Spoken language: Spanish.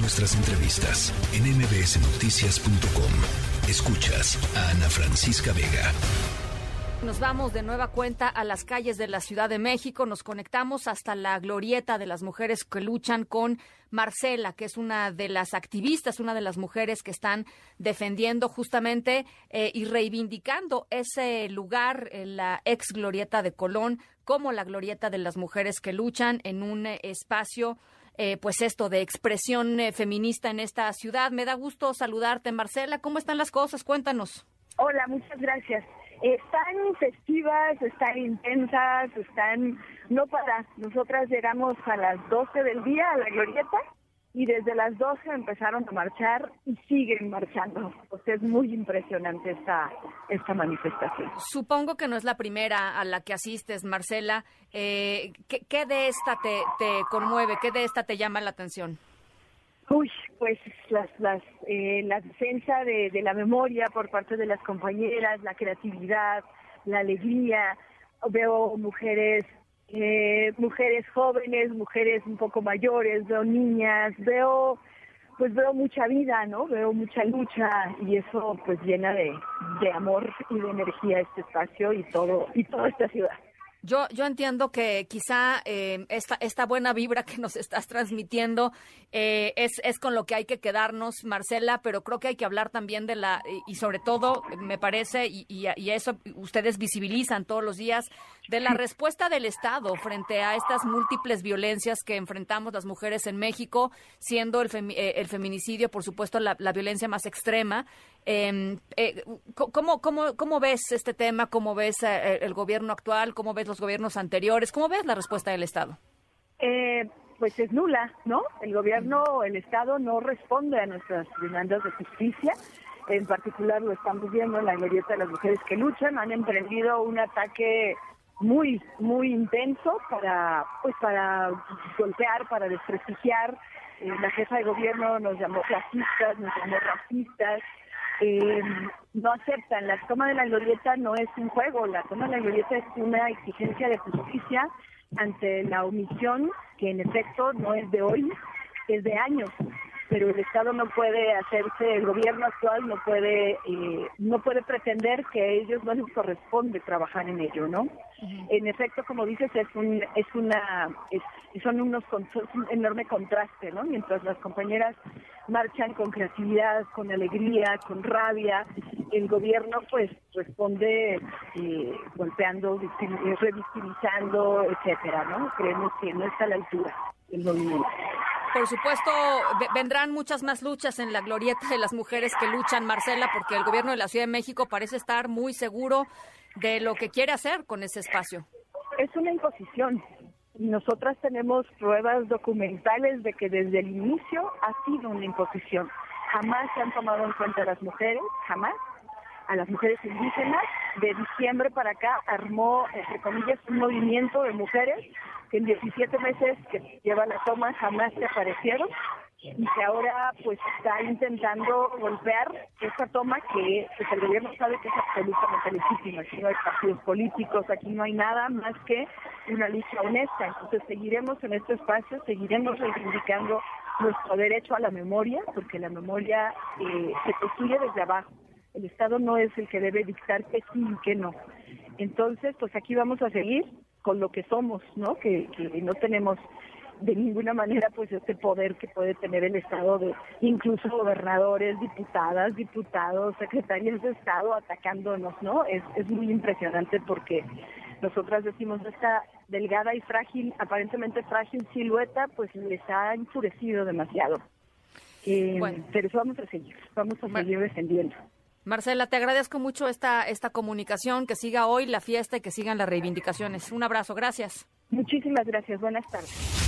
Nuestras entrevistas en mbsnoticias.com. Escuchas a Ana Francisca Vega. Nos vamos de nueva cuenta a las calles de la Ciudad de México. Nos conectamos hasta la glorieta de las mujeres que luchan con Marcela, que es una de las activistas, una de las mujeres que están defendiendo justamente eh, y reivindicando ese lugar en la ex glorieta de Colón como la glorieta de las mujeres que luchan en un eh, espacio eh, pues esto de expresión feminista en esta ciudad. Me da gusto saludarte, Marcela. ¿Cómo están las cosas? Cuéntanos. Hola, muchas gracias. Están festivas, están intensas, están no para. Nosotras llegamos a las 12 del día a la glorieta y desde las 12 empezaron a marchar y siguen marchando. Pues es muy impresionante esta, esta manifestación. Supongo que no es la primera a la que asistes, Marcela. Eh, ¿qué, de esta te, te conmueve? ¿Qué de esta te llama la atención? Uy, pues las, las, eh, la defensa de, la memoria por parte de las compañeras, la creatividad, la alegría. Veo mujeres, eh, mujeres jóvenes, mujeres un poco mayores, veo niñas, veo, pues veo mucha vida, ¿no? Veo mucha lucha y eso pues llena de, de amor y de energía este espacio y todo y toda esta ciudad. Yo, yo entiendo que quizá eh, esta, esta buena vibra que nos estás transmitiendo eh, es, es con lo que hay que quedarnos, Marcela, pero creo que hay que hablar también de la, y sobre todo, me parece, y, y, eso ustedes visibilizan todos los días, de la respuesta del Estado frente a estas múltiples violencias que enfrentamos las mujeres en México, siendo el, eh, el feminicidio, por supuesto, la, la violencia más extrema. Em, eh, ¿cómo, cómo, ¿Cómo ves este tema? ¿Cómo ves eh, el gobierno actual? ¿Cómo ves los gobiernos anteriores? ¿Cómo ves la respuesta del Estado? Eh, pues es nula, ¿no? El gobierno, el Estado no responde a nuestras demandas de justicia. En particular lo estamos viendo en la glorieta de las mujeres que luchan. Han emprendido un ataque muy, muy intenso para, pues para golpear, para desprestigiar. Eh, la jefa de gobierno nos llamó clasistas, nos llamó racistas, eh, no aceptan. La toma de la glorieta no es un juego, la toma de la glorieta es una exigencia de justicia ante la omisión, que en efecto no es de hoy, es de años pero el Estado no puede hacerse, el gobierno actual no puede, eh, no puede pretender que a ellos no les corresponde trabajar en ello, ¿no? En efecto, como dices, es un, es una, es, son unos, un enorme contraste, ¿no? Mientras las compañeras marchan con creatividad, con alegría, con rabia, el gobierno pues responde eh, golpeando, revictimizando, etcétera, ¿no? Creemos que no está a la altura el movimiento. Por supuesto, vendrán muchas más luchas en la glorieta de las mujeres que luchan, Marcela, porque el gobierno de la Ciudad de México parece estar muy seguro de lo que quiere hacer con ese espacio. Es una imposición. Nosotras tenemos pruebas documentales de que desde el inicio ha sido una imposición. Jamás se han tomado en cuenta a las mujeres, jamás a las mujeres indígenas. De diciembre para acá armó, entre comillas, un movimiento de mujeres que en 17 meses que lleva la toma jamás se aparecieron y que ahora pues está intentando golpear esta toma que pues, el gobierno sabe que es absolutamente legítima. Aquí no hay partidos políticos, aquí no hay nada más que una lucha honesta. Entonces seguiremos en este espacio, seguiremos reivindicando nuestro derecho a la memoria, porque la memoria eh, se construye desde abajo. El Estado no es el que debe dictar que sí y que no. Entonces, pues aquí vamos a seguir con lo que somos, ¿no? Que, no tenemos de ninguna manera pues este poder que puede tener el Estado de incluso gobernadores, diputadas, diputados, secretarios de Estado atacándonos, ¿no? Es, es muy impresionante porque nosotras decimos esta delgada y frágil, aparentemente frágil silueta, pues les ha enfurecido demasiado. Eh, Pero eso vamos a seguir, vamos a seguir defendiendo. Marcela, te agradezco mucho esta, esta comunicación, que siga hoy la fiesta y que sigan las reivindicaciones. Un abrazo, gracias. Muchísimas gracias, buenas tardes.